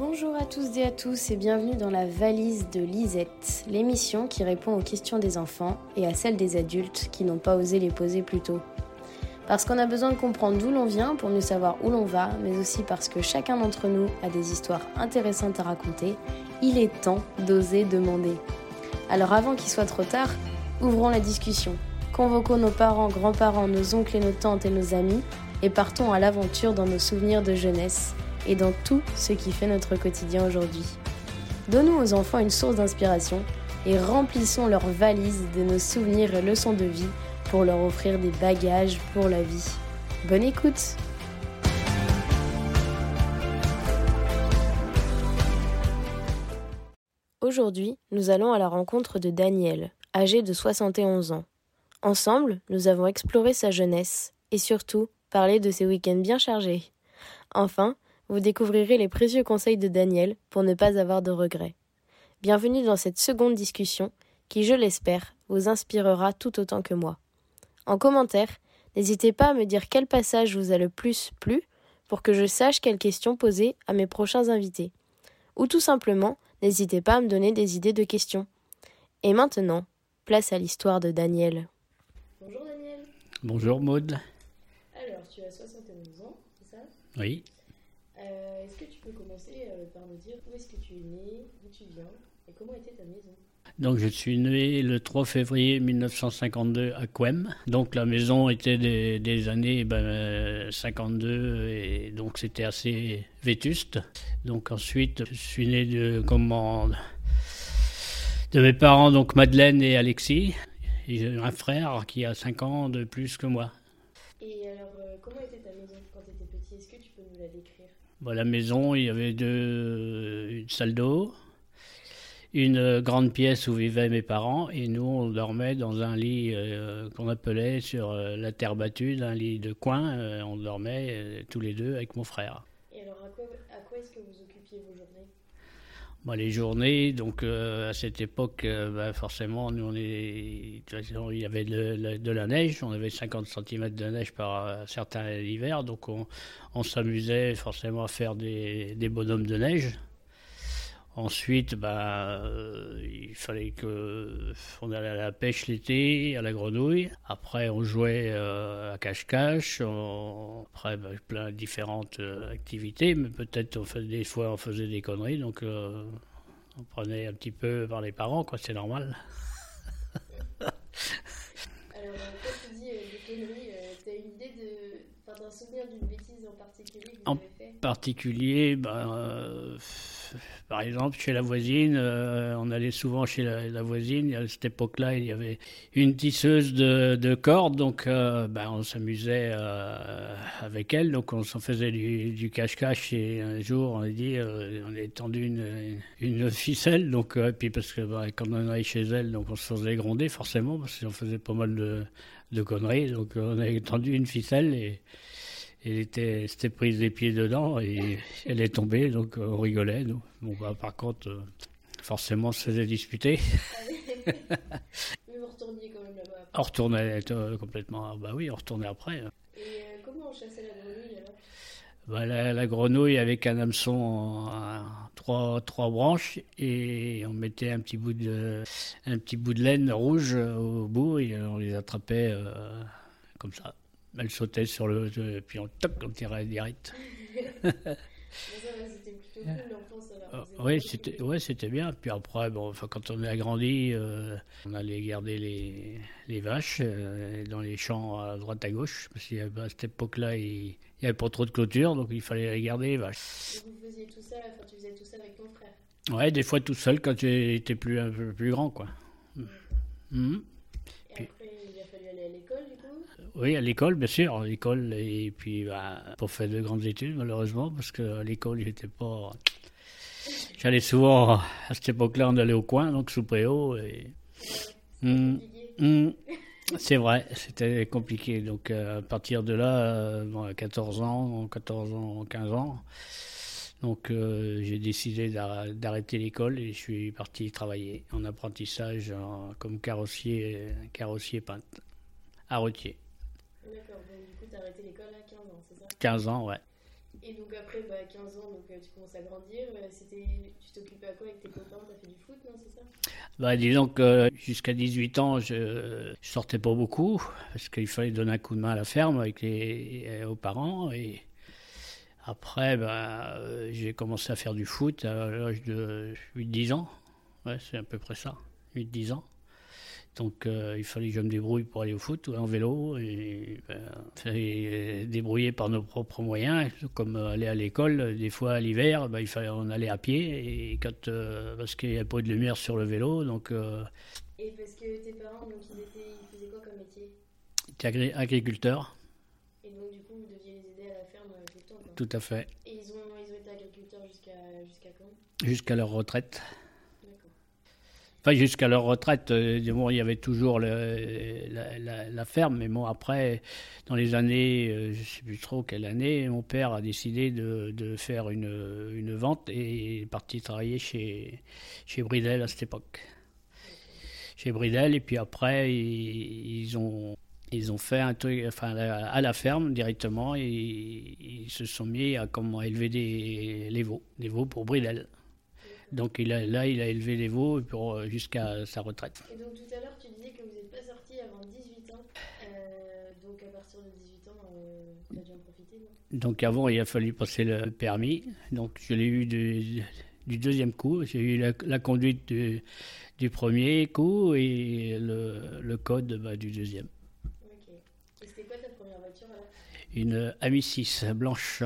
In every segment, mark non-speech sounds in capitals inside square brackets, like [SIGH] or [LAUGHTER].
Bonjour à tous et à tous et bienvenue dans la valise de Lisette, l'émission qui répond aux questions des enfants et à celles des adultes qui n'ont pas osé les poser plus tôt. Parce qu'on a besoin de comprendre d'où l'on vient pour mieux savoir où l'on va, mais aussi parce que chacun d'entre nous a des histoires intéressantes à raconter, il est temps d'oser demander. Alors avant qu'il soit trop tard, ouvrons la discussion. Convoquons nos parents, grands-parents, nos oncles et nos tantes et nos amis et partons à l'aventure dans nos souvenirs de jeunesse et dans tout ce qui fait notre quotidien aujourd'hui. Donnons aux enfants une source d'inspiration et remplissons leurs valises de nos souvenirs et leçons de vie pour leur offrir des bagages pour la vie. Bonne écoute Aujourd'hui, nous allons à la rencontre de Daniel, âgé de 71 ans. Ensemble, nous avons exploré sa jeunesse et surtout parlé de ses week-ends bien chargés. Enfin, vous découvrirez les précieux conseils de Daniel pour ne pas avoir de regrets. Bienvenue dans cette seconde discussion qui, je l'espère, vous inspirera tout autant que moi. En commentaire, n'hésitez pas à me dire quel passage vous a le plus plu pour que je sache quelles questions poser à mes prochains invités. Ou tout simplement, n'hésitez pas à me donner des idées de questions. Et maintenant, place à l'histoire de Daniel. Bonjour Daniel. Bonjour Maude. Alors, tu as 71 ans, c'est ça? Oui. Euh, est-ce que tu peux commencer euh, par me dire où est-ce que tu es né, d'où tu viens et comment était ta maison? Donc je suis né le 3 février 1952 à Quem. Donc la maison était des, années ben, 52 et donc c'était assez vétuste. Donc ensuite je suis né de comment de mes parents donc Madeleine et Alexis. J'ai un frère qui a 5 ans de plus que moi. Et alors euh, comment était ta maison quand tu étais petit? Est-ce que tu peux nous la décrire? La maison, il y avait deux, une salle d'eau, une grande pièce où vivaient mes parents, et nous, on dormait dans un lit euh, qu'on appelait sur euh, la terre battue, un lit de coin. Euh, on dormait tous les deux avec mon frère. Et alors, à quoi, à quoi est-ce que vous occupiez vos journées? Les journées, donc à cette époque, bah, forcément, nous, on est, il y avait de, la neige, on avait 50 cm de neige par certains hivers, donc on, on s'amusait forcément à faire des bonhommes de neige. Ensuite, bah, euh, il fallait que on allait à la pêche l'été, à la grenouille. Après, on jouait euh, à cache-cache. Après, bah, plein de différentes euh, activités, mais peut-être on des fois on faisait des conneries, donc on prenait un petit peu par les parents, quoi. C'est normal. [LAUGHS] Alors, quand tu dis des conneries, tu as une idée de, enfin, un souvenir d'une bêtise en particulier que vous En avez fait? particulier, ben par exemple, chez la voisine, euh, on allait souvent chez la, voisine. À cette époque-là, il y avait une tisseuse de, cordes, donc euh, ben, on s'amusait euh, avec elle. Donc on s'en faisait du cache-cache. Et un jour, on a dit, on a tendu une, ficelle. Donc, puis parce que ben, quand on allait chez elle, donc on se faisait gronder forcément parce qu'on faisait pas mal de, de conneries. Donc on a tendu une ficelle et elle était, s'était prise les pieds dedans et [LAUGHS] elle est tombée, donc on rigolait. Nous. Bon, bah, par contre, euh, forcément, on se faisait disputer. [LAUGHS] Mais vous retourniez quand même là-bas On retournait euh, complètement. Bah oui, on retournait après. Et euh, comment on chassait la grenouille alors? Bah, la, grenouille avec un hameçon à trois, trois branches et on mettait un petit bout de, un petit bout de laine rouge au bout et on les attrapait comme ça elle sautait sur le. Euh, puis on, toc, on tirait direct. [LAUGHS] oui, c'était ouais, c'était bien. Puis après, bon, enfin, quand on a grandi, euh, on allait garder les, les vaches euh, dans les champs à droite à gauche, parce qu'à cette époque-là, il n'y avait pas trop de clôture, donc il fallait les garder les vaches. Et vous faisiez tout ça, enfin, tu faisais tout ça avec ton frère? Ouais, des fois tout seul quand tu étais plus, un peu plus grand, quoi. Mm. Mm. Oui, à l'école, bien sûr, à l'école, et puis bah, pour faire de grandes études, malheureusement, parce qu'à l'école, j'étais pas. J'allais souvent, à cette époque-là, on allait au coin, donc sous préau, et. Hum, c'est vrai, c'était compliqué. Donc euh, à partir de là, à 14 ans, 14 ans, 15 ans, donc euh, j'ai décidé d'arrêter l'école et je suis parti travailler en apprentissage comme carrossier, carrossier peintre à Routier. D'accord, donc du coup, tu as arrêté l'école à 15 ans, c'est ça? 15 ans, ouais. Et donc après, bah, 15 ans, donc, tu commences à grandir. C'était, tu t'occupais à quoi avec tes copains? Tu as fait du foot, non C'est ça? Bah, Disons que jusqu'à 18 ans, je, je sortais pas beaucoup parce qu'il fallait donner un coup de main à la ferme avec les, aux parents. Et après, bah, j'ai commencé à faire du foot à l'âge de 8-10 ans. Ouais, c'est à peu près ça, 8-10 ans. Donc euh, il fallait que je me débrouille pour aller au foot en vélo. Et il fallait débrouiller par nos propres moyens, comme aller à l'école. Des fois à l'hiver, ben, il fallait on allait à pied et quand euh, parce qu'il n'y avait pas de lumière sur le vélo, donc. Euh, et parce que tes parents, donc ils, étaient, ils faisaient quoi comme métier? Ils étaient agriculteurs. Et donc du coup vous deviez les aider à la ferme tout le temps. Tout à fait. Et ils ont, ils ont été agriculteurs jusqu'à jusqu'à quand? Jusqu'à leur retraite. Enfin, jusqu'à leur retraite, euh, bon, il y avait toujours la, ferme, mais bon, après, dans les années, euh, je ne sais plus trop quelle année, mon père a décidé de, faire une, vente et est parti travailler chez, Bridel à cette époque. Chez Bridel, et puis après, ils, ont, ils ont fait un truc, enfin, à la ferme directement, et ils se sont mis à comment élever des, veaux, des veaux pour Bridel. Donc il a, là, il a élevé les veaux pour, euh, jusqu'à sa retraite. Et donc tout à l'heure, tu disais que vous n'êtes pas sorti avant 18 ans. Euh, donc à partir de 18 ans, euh, tu as dû en profiter Donc avant, il a fallu passer le permis. Donc je l'ai eu du, du deuxième coup. J'ai eu la, conduite du, du, premier coup et le, le code bah, du deuxième. Ok. Et c'était quoi ta première voiture alors? Une Ami 6 blanche.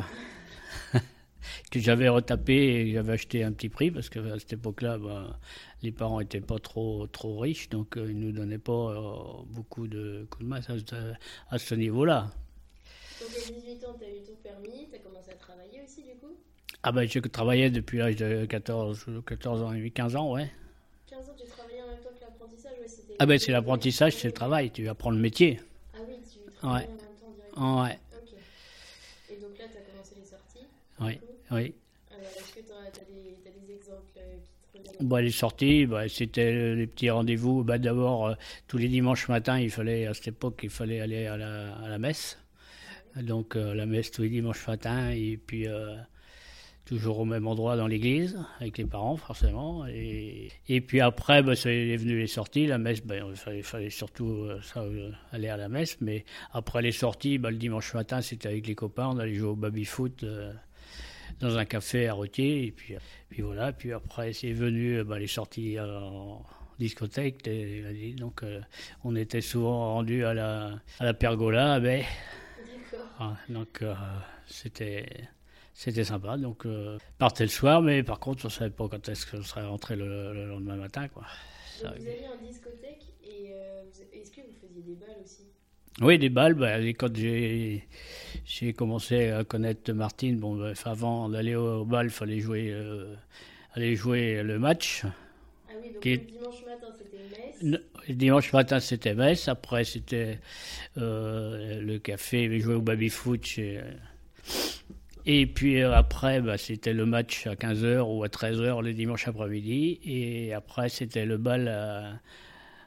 Que j'avais retapé et j'avais acheté un petit prix parce qu'à cette époque-là, bah, les parents n'étaient pas trop, trop riches, donc euh, ils ne nous donnaient pas euh, beaucoup de coups de main à, ce niveau-là. Donc à 18 ans, tu as eu ton permis, tu as commencé à travailler aussi du coup? Ah ben, j'ai travaillé depuis l'âge de 14, 14 ans, 15 ans, ouais. 15 ans, tu travaillais en même temps que l'apprentissage ouais, Ah ben c'est l'apprentissage, c'est le travail, tu apprends le métier. Ah oui, tu travailles ouais. en même temps directement. Ouais. Ok. Et donc là, tu as commencé les sorties Oui. Oui. Est-ce que tu as, des, exemples euh, qui te bah, Les sorties, bah, c'était les petits rendez-vous. Bah, D'abord, euh, tous les dimanches matin, il fallait, à cette époque, il fallait aller à la, à la messe. Donc, euh, la messe tous les dimanches matin, et puis toujours au même endroit dans l'église, avec les parents, forcément. Et, et puis après, bah, c'est venu les sorties. La messe, bah, il fallait, fallait surtout ça, aller à la messe. Mais après les sorties, le dimanche matin, c'était avec les copains. On allait jouer au baby-foot dans un café à Rotier. Et puis, puis voilà. Puis après, c'est venu bah, les sorties en discothèque. donc, euh, on était souvent rendu à la, à la pergola. Mais, ah, donc, euh, c'était. C'était sympa, donc euh, partait le soir, mais par contre, on ne savait pas quand est-ce qu'on serait rentré le, lendemain matin. Quoi. vous alliez en discothèque et est-ce que vous faisiez des balles aussi? Oui, des balles. Bah, quand j'ai, j'ai commencé à connaître Martine, bon, bah, avant d'aller au, bal, il fallait jouer, euh, aller jouer le match. Ah oui, donc le dimanche matin, c'était Metz Le dimanche matin, c'était Metz. Après, c'était euh, le café, jouer au baby-foot. Chez... Et puis euh, après, bah, c'était le match à 15h ou à 13h le dimanche après-midi. Et après, c'était le bal à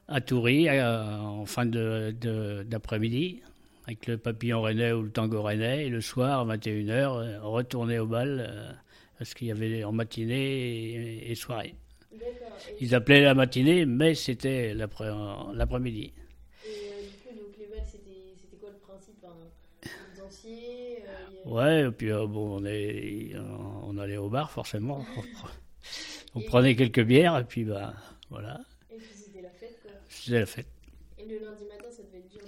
à Toury euh, en fin d'après-midi avec le papillon rennais ou le tango rennais et le soir à 21h euh, retourner au bal euh, parce qu'il y avait en matinée et, soirée. Ils appelaient la matinée mais c'était l'après-midi. Et du coup donc les balles c'était quoi le principe hein Ouais et puis bon on, est, on allait au bar forcément. [LAUGHS] on prenait quelques bières et puis bah voilà. C'était la fête. Et le lundi matin, ça devait être dur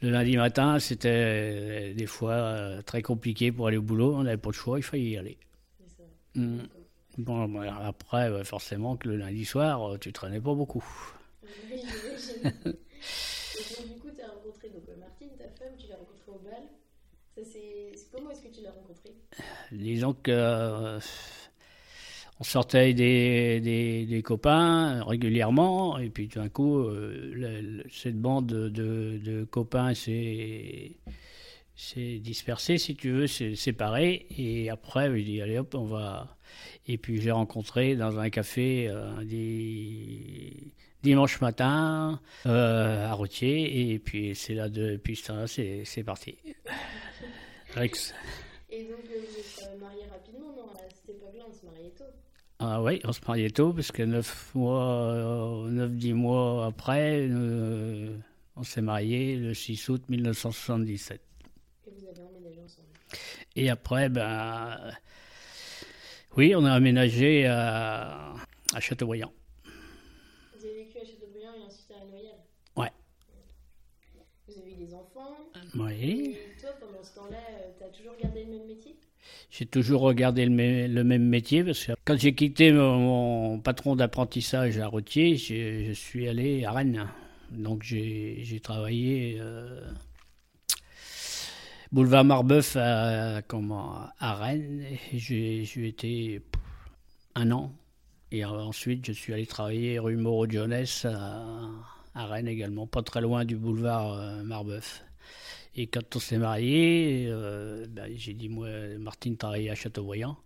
Le lundi matin, c'était euh, des fois euh, très compliqué pour aller au boulot. On n'avait pas de choix, il fallait y aller. Ça. Mm. Bon, bah, après, forcément, que le lundi soir, euh, tu traînais pas beaucoup. Oui, j'imagine. [LAUGHS] Du coup, tu as rencontré donc, Martine, ta femme, tu l'as rencontrée au bal. Ça. Comment est-ce que tu l'as rencontrée? Disons que on sortait des, des, copains régulièrement, et puis tout d'un coup, euh, cette bande de, de, copains s'est, dispersée, si tu veux, s'est séparée, et après, je dit, allez hop, on va. Et puis j'ai rencontré dans un café euh, dimanche matin euh, à Routier, et puis c'est là, depuis ça, c'est, c'est parti. [LAUGHS] Rex. Et donc, euh, vous êtes marié rapidement, non À cette époque-là, on se mariait tôt. Ah oui, on se mariait tôt, parce que 9 mois, 9-10 mois après, on s'est marié le 6 août 1977. Et vous avez emménagé ensemble Et après, ben. Oui, on a aménagé à, à Châteaubriand. Vous avez vécu à Châteaubriand et ensuite à Noyelles Ouais. Vous avez eu des enfants Oui. Et toi, pendant ce temps-là, euh, tu as toujours gardé le même métier? J'ai toujours regardé le, même métier parce que quand j'ai quitté mon, patron d'apprentissage à Rotier, je suis allé à Rennes. Donc j'ai travaillé euh, boulevard Marbeuf à, comment, à Rennes. J'ai été un an. Et ensuite, je suis allé travailler rue Moreau-Jeunesse à, à, Rennes également, pas très loin du boulevard euh, Marbeuf. Et quand on s'est marié, euh, ben, j'ai dit, moi, Martine travaillait à Châteaubriand.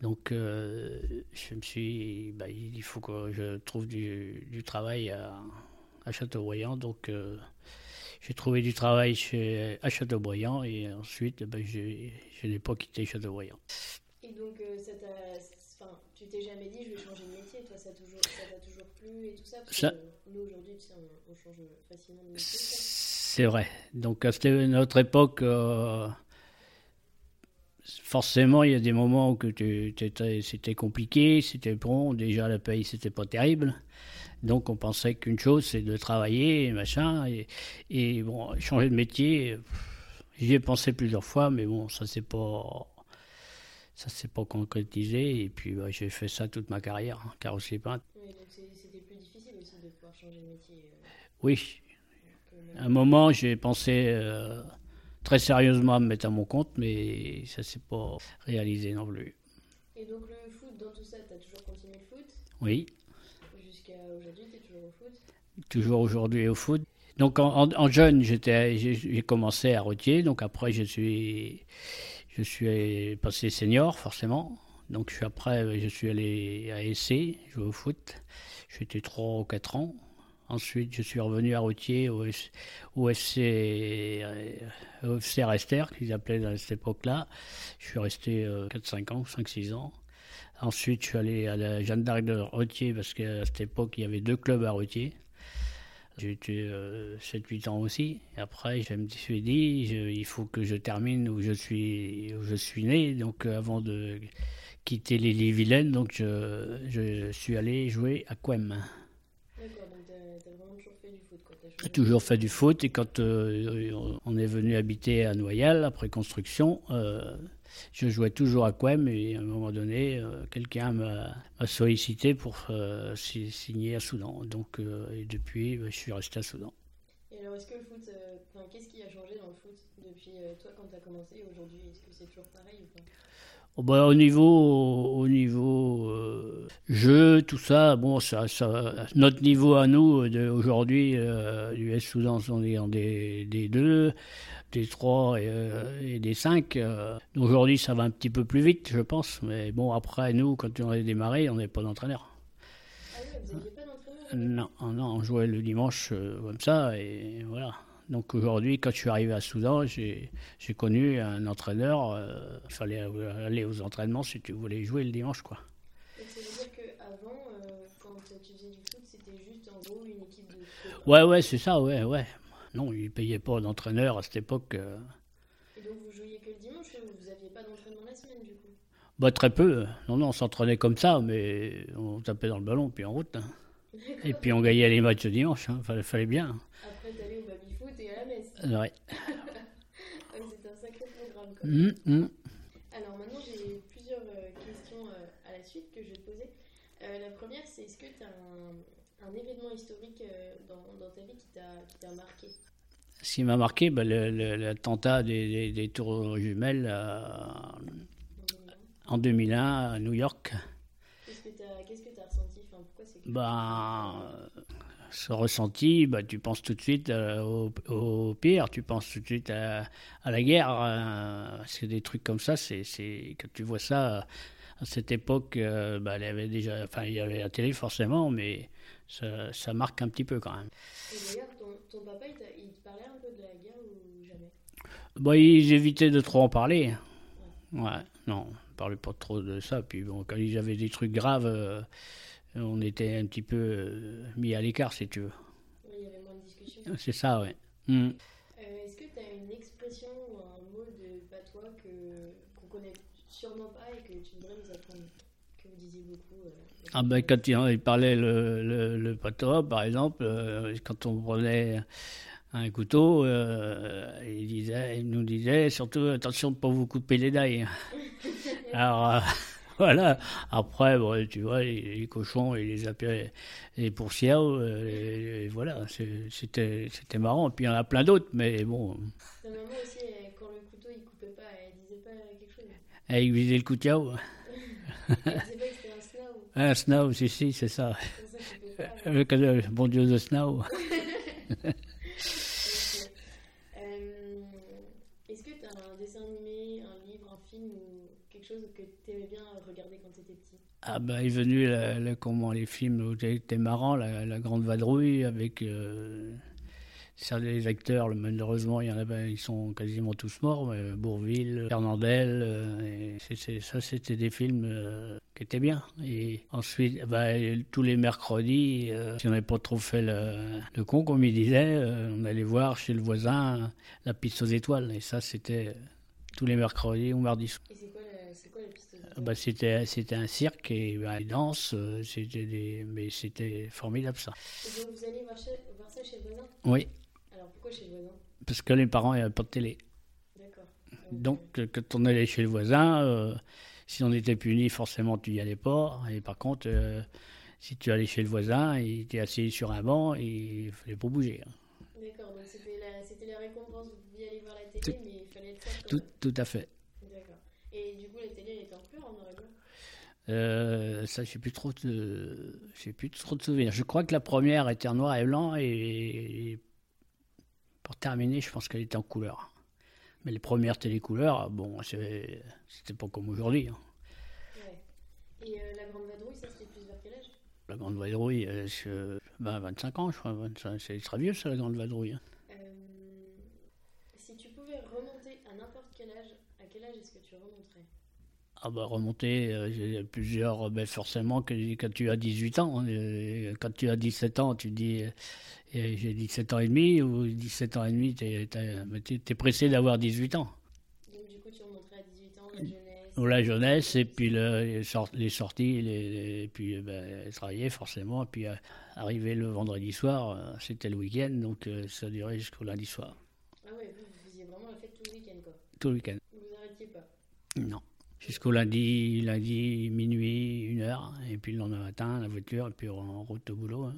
Donc, je me suis ben, il faut que je trouve du, du travail à, à Châteaubriand. Donc, euh, j'ai trouvé du travail chez, à Châteaubriand et ensuite, ben, je n'ai pas quitté Châteaubriand. Et donc, euh, ça tu t'es jamais dit, je vais changer de métier, toi, ça t'a toujours, toujours plu et tout ça, parce que nous, aujourd'hui, tu sais, on, change facilement de métier. C'est vrai. Donc, à notre époque, euh, forcément, il y a des moments où c'était compliqué, c'était bon, déjà la paye, c'était pas terrible. Donc on pensait qu'une chose, c'est de travailler, et machin, et, et, bon, changer de métier, j'y ai pensé plusieurs fois, mais bon, ça s'est pas, ça s'est pas concrétisé, et puis bah, j'ai fait ça toute ma carrière, hein, carrosserie peinte. Oui, donc c'était plus difficile aussi de pouvoir changer de métier. Euh. Oui. À un moment, j'ai pensé euh, très sérieusement à me mettre à mon compte, mais ça s'est pas réalisé non plus. Et donc le foot, dans tout ça, tu as toujours continué le foot? Oui aujourd'hui, tu es toujours au foot? Toujours aujourd'hui au foot. Donc en, jeune, j'ai commencé à routier, donc après je suis, je suis passé senior forcément. Donc je suis, après, je suis allé à Essay, jouer au foot. J'étais 3 ou 4 ans. Ensuite, je suis revenu à Routier au, FC, au FC Rester, qu'ils appelaient à cette époque-là. Je suis resté 4-5 euh, ans, 5-6 ans. Ensuite, je suis allé à la Jeanne d'Arc de Rotier parce qu'à cette époque, il y avait deux clubs à Rotier. J'ai été 7-8 ans aussi. Après, je me suis dit, il faut que je termine où je suis, né. Donc, euh, avant de quitter les Vilaine, donc je, je, suis allé jouer à Quem. D'accord, donc tu as, vraiment toujours fait du foot as Toujours fait du foot. Et quand euh, on est venu habiter à Noyal, après construction, euh, je jouais toujours à Quem et à un moment donné, euh, quelqu'un m'a sollicité pour signer à Soudan. Donc, et depuis, je suis resté à Soudan. Et alors, est-ce que le foot, qu'est-ce qui a changé dans le foot depuis toi quand tu as commencé et aujourd'hui Est-ce que c'est toujours pareil ou pas? Bah, au niveau, au niveau jeu, tout ça, bon, ça, ça, notre niveau à nous aujourd'hui, du S-Soudan, on est en des, des deux des 3 euh, et, des 5. Euh, aujourd'hui, ça va un petit peu plus vite, je pense. Mais bon, après, nous, quand on a démarré, on n'avait pas d'entraîneur. Ah oui, vous n'aviez pas d'entraîneur? Non, non, on jouait le dimanche euh, comme ça, et voilà. Donc aujourd'hui, quand je suis arrivé à Soudan, j'ai connu un entraîneur. Il fallait aller aux entraînements si tu voulais jouer le dimanche, quoi. Donc ça veut dire qu'avant, quand tu faisais du foot, c'était juste en gros une équipe de. Ouais, ouais, c'est ça, ouais, ouais. Non, ils ne payaient pas d'entraîneur à cette époque. Euh. Et donc vous jouiez que le dimanche ou vous n'aviez pas d'entraînement la semaine du coup? Bah, Très peu. Non, non, on s'entraînait comme ça, mais on tapait dans le ballon puis en route. Hein. Et puis on gagnait les matchs le dimanche, hein. fallait, fallait bien. Après, t'allais au baby-foot et à la messe. Ouais. [LAUGHS] C'était un sacré programme. Hum, hum. Alors maintenant, j'ai plusieurs euh, questions euh, à la suite que je vais te poser. la première, c'est est-ce que tu as un, un événement historique euh, dans, dans, ta vie qui t'a marqué? Ce qui m'a marqué, bah, l'attentat des, des, tours jumelles euh, en 2001 à New York. Qu'est-ce que tu as, ressenti? Enfin, pourquoi bah, Ce ressenti, bah, tu penses tout de suite euh, au, au, pire, tu penses tout de suite à, à la guerre. c'est des trucs comme ça, c'est quand tu vois ça à cette époque, bah, il y avait déjà, enfin, il y avait la télé forcément, mais ça, ça, marque un petit peu quand même. Et d'ailleurs, ton, ton, papa, il, parlait un peu de la guerre ou jamais? Bah, Ils évitaient de trop en parler. Ouais, non, on parlait pas trop de ça. Puis bon, quand ils avaient des trucs graves, euh, on était un petit peu euh, mis à l'écart, si tu veux. Oui, il y avait moins de discussion. C'est ça, ouais. Hmm. Euh, Est-ce que tu as une expression ou un mot de patois qu'on connaît sûrement pas et que tu voudrais nous apprendre Que vous disiez beaucoup euh, Ah ben, quand il, il parlait le, le, le patois, par exemple, euh, quand on prenait un couteau, euh, il, disait, il nous disait surtout attention de ne pas vous couper les dailles. [LAUGHS] Alors euh, [LAUGHS] voilà, après, bon, tu vois, les, les cochons et les appelaient les pourcières, euh, et- et voilà, c'était c'était marrant. Puis il y en a plein d'autres, mais bon, Ta maman aussi, quand le couteau il coupait pas, elle disait pas quelque chose. elle aiguisait le couteau. [LAUGHS] Elle disait pas que c'était un snow. [LAUGHS] Un snow, si, si, c'est ça. Ça, le bon Dieu de snow. Ok. Euh, Est-ce que tu as un dessin animé, un livre, un film ou quelque chose que tu aimais bien regarder quand tu étais petit Ah ben, est venu comment les films où c'était marrant, la, la grande vadrouille avec euh, des acteurs. Malheureusement, ben, ils sont quasiment tous morts. mais Bourville, Fernandel, euh, ça c'était des films euh, qui étaient bien. Et ensuite, ben, tous les mercredis, euh, si on n'avait pas trop fait le, le con, comme il disait, on allait voir chez le voisin la piste aux étoiles. Et ça, c'était tous les mercredis ou mardis Ah Bah, c'était c'était un cirque et bah, des danses, euh, c'était des mais c'était formidable ça. Et donc vous allez voir, chez- voir ça chez le voisin? Oui, Alors pourquoi chez le voisin? Parce que les parents n'avaient pas de télé. D'accord. Donc euh, quand on allait chez le voisin, euh, si on était puni, forcément tu y allais pas. Et par contre, euh, si tu allais chez le voisin, il était assis sur un banc et il fallait pas bouger. hein. D'accord, donc c'était la, c'était la récompense, vous pouviez aller voir la télé, mais il fallait le faire Tout, tout à fait. D'accord. Et du coup, la télé, elle était en couleur, en noir et blanc Euh, ça, j'ai plus trop de, j'ai plus trop de souvenirs. Je crois que la première était en noir et blanc et, et pour terminer, je pense qu'elle était en couleur. Mais les premières télécouleurs, bon, c'était pas comme aujourd'hui. hein. Ouais. Et euh, la grande vadrouille, ça c'était plus vers quel âge? La grande vadrouille, euh, je- ben, 25 ans, je crois. 25, c'est très vieux, ça, la grande vadrouille. hein. Euh, Si tu pouvais remonter à n'importe quel âge, est-ce que tu remonterais? Ah bah remonter, euh, plusieurs, ben forcément que quand tu as 18 ans, hein, euh, quand tu as 17 ans, tu dis euh, j'ai 17 ans et demi ou 17 ans et demi, t'es es, pressé d'avoir 18 ans. Donc du coup, tu remonterais à 18 ans, la jeunesse? Ou la jeunesse et puis le- les, sort- les sorties, les, et puis euh, ben, travailler forcément, et puis euh, arriver le vendredi soir, euh, c'était le week-end, donc euh, ça durait jusqu'au lundi soir, Ah ouais, vous, vous faisiez vraiment la fête tout le week-end, quoi. tout le week-end. Vous vous arrêtiez pas. Non. Jusqu'au lundi, lundi, minuit, une heure, et puis le lendemain matin, la voiture, et puis en route au boulot. hein.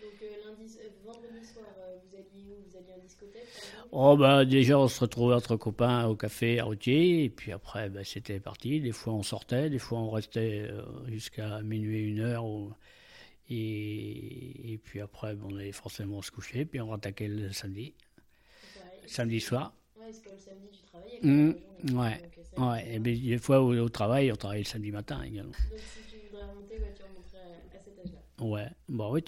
Donc euh, lundi, euh, vendredi soir, euh, vous alliez où? Vous alliez en discothèque Oh bah déjà on se retrouvait entre copains au café à Routier et puis après bah, c'était parti. Des fois on sortait, des fois on restait jusqu'à minuit, une heure. ou- Et, et puis après bah, on allait forcément se coucher puis on attaquait le samedi, samedi soir. Parce que le samedi, tu travaillais. Mmh, ouais, donc, euh, Ouais, et bien. des fois au, au travail on travaillait le samedi matin également. Donc si tu voudrais remonter, ouais, tu remonterais à, à cet âge-là. Ouais, bah oui,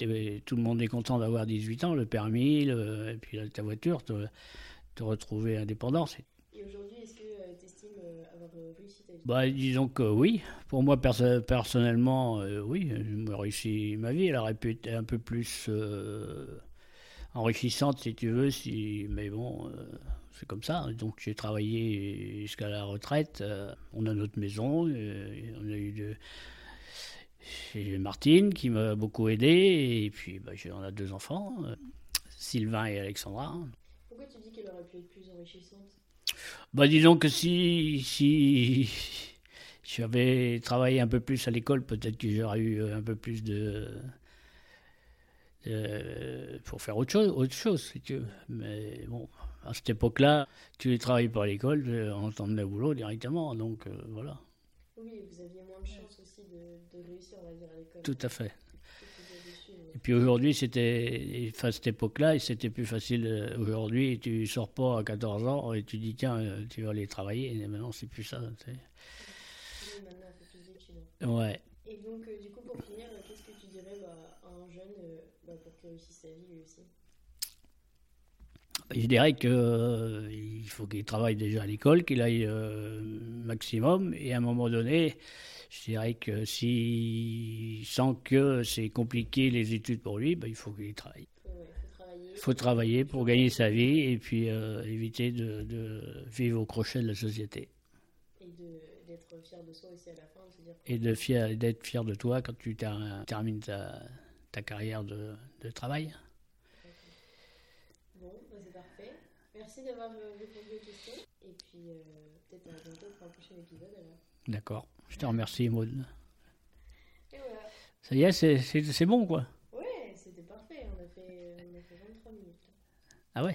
tout le monde est content d'avoir 18 ans, le permis, le- et puis là, ta voiture, te, te retrouver indépendant. Et aujourd'hui, est-ce que tu estimes avoir euh, réussi ta vie? Bah, disons que oui. Pour moi, perso- personnellement, euh, oui, j'ai réussi ma vie. Elle aurait pu être un peu plus euh, enrichissante, si tu veux, si... mais bon, euh, c'est comme ça. Donc, j'ai travaillé jusqu'à la retraite. Euh, on a notre maison, euh, on a eu de... J'ai Martine qui m'a beaucoup aidé, et puis bah, j'ai- on a deux enfants, euh, Sylvain et Alexandra. Pourquoi tu dis qu'elle aurait pu être plus enrichissante? Bah disons que si, si j'avais travaillé un peu plus à l'école, peut-être que j'aurais eu un peu plus de, de- pour faire autre chose, autre chose si tu veux. Mais bon, à cette époque-là, tu ne travaillais pas à l'école, on t'emmenait au boulot directement, donc euh, voilà, Oui, vous aviez moins de chance aussi de, de réussir, on va dire, à l'école. tout à fait. Et puis aujourd'hui, c'était, à cette époque-là, c'était plus facile. euh, Aujourd'hui, tu sors pas à 14 ans et tu dis, tiens, euh, tu vas aller travailler. Et maintenant, c'est plus ça. tu sais. Oui, maintenant, plus. Ouais. Et donc, euh, du coup, pour finir, euh, qu'est-ce que tu dirais bah, à un jeune euh, bah, pour qu'il réussisse sa vie lui aussi Je dirais qu'il euh, faut qu'il travaille déjà à l'école, qu'il aille euh, maximum, et à un moment donné, je dirais que s'il sent que c'est compliqué les études pour lui, ben, il faut qu'il travaille. Il faut travailler pour gagner sa vie et puis euh, éviter de, vivre au crochet de la société. Et d'être fier de soi aussi à la fin. et de fier, d'être fier de toi quand tu termines ta, ta carrière de, de travail. Bon, bah, c'est parfait. Merci d'avoir répondu aux questions. Et puis, euh, peut-être à bientôt pour un prochain épisode. D'accord. Je te remercie, Maud. Et voilà. Ça y est, c'est bon, quoi. Ouais, c'était parfait. On a, fait, on a fait 23 minutes. Ah ouais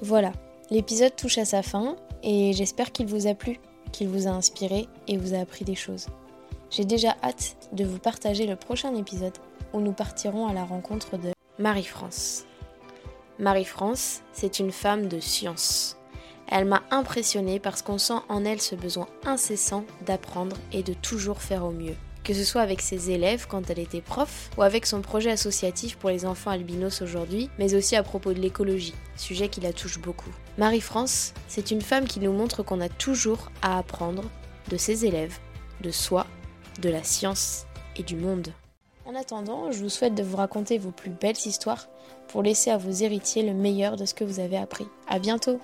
Voilà. L'épisode touche à sa fin et j'espère qu'il vous a plu, qu'il vous a inspiré et vous a appris des choses. J'ai déjà hâte de vous partager le prochain épisode où nous partirons à la rencontre de Marie-France. Marie-France, c'est une femme de science. Elle m'a impressionnée parce qu'on sent en elle ce besoin incessant d'apprendre et de toujours faire au mieux. Que ce soit avec ses élèves quand elle était prof, ou avec son projet associatif pour les enfants albinos aujourd'hui, mais aussi à propos de l'écologie, sujet qui la touche beaucoup. Marie-France, c'est une femme qui nous montre qu'on a toujours à apprendre de ses élèves, de soi, de la science et du monde. En attendant, je vous souhaite de vous raconter vos plus belles histoires pour laisser à vos héritiers le meilleur de ce que vous avez appris. À bientôt!